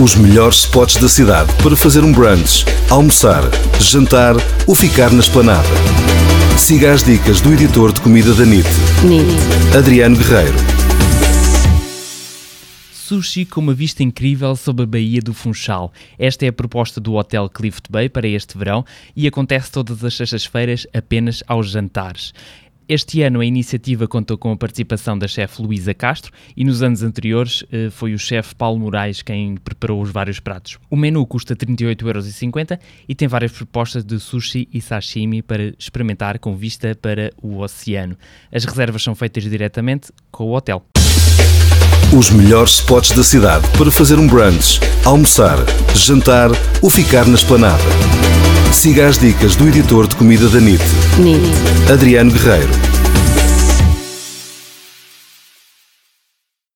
Os melhores spots da cidade para fazer um brunch, almoçar, jantar ou ficar na esplanada. Siga as dicas do editor de comida da NIT, NIT. Adriano Guerreiro. Sushi com uma vista incrível sobre a Baía do Funchal. Esta é a proposta do Hotel Clift Bay para este verão e acontece todas as sextas-feiras apenas aos jantares. Este ano a iniciativa contou com a participação da chefe Luísa Castro e nos anos anteriores eh, foi o chefe Paulo Moraes quem preparou os vários pratos. O menu custa 38,50€ e tem várias propostas de sushi e sashimi para experimentar com vista para o oceano. As reservas são feitas diretamente com o hotel. Os melhores spots da cidade para fazer um brunch, almoçar, jantar ou ficar na esplanada. Siga as dicas do editor de comida da NIT, NIT. Adriano Guerreiro.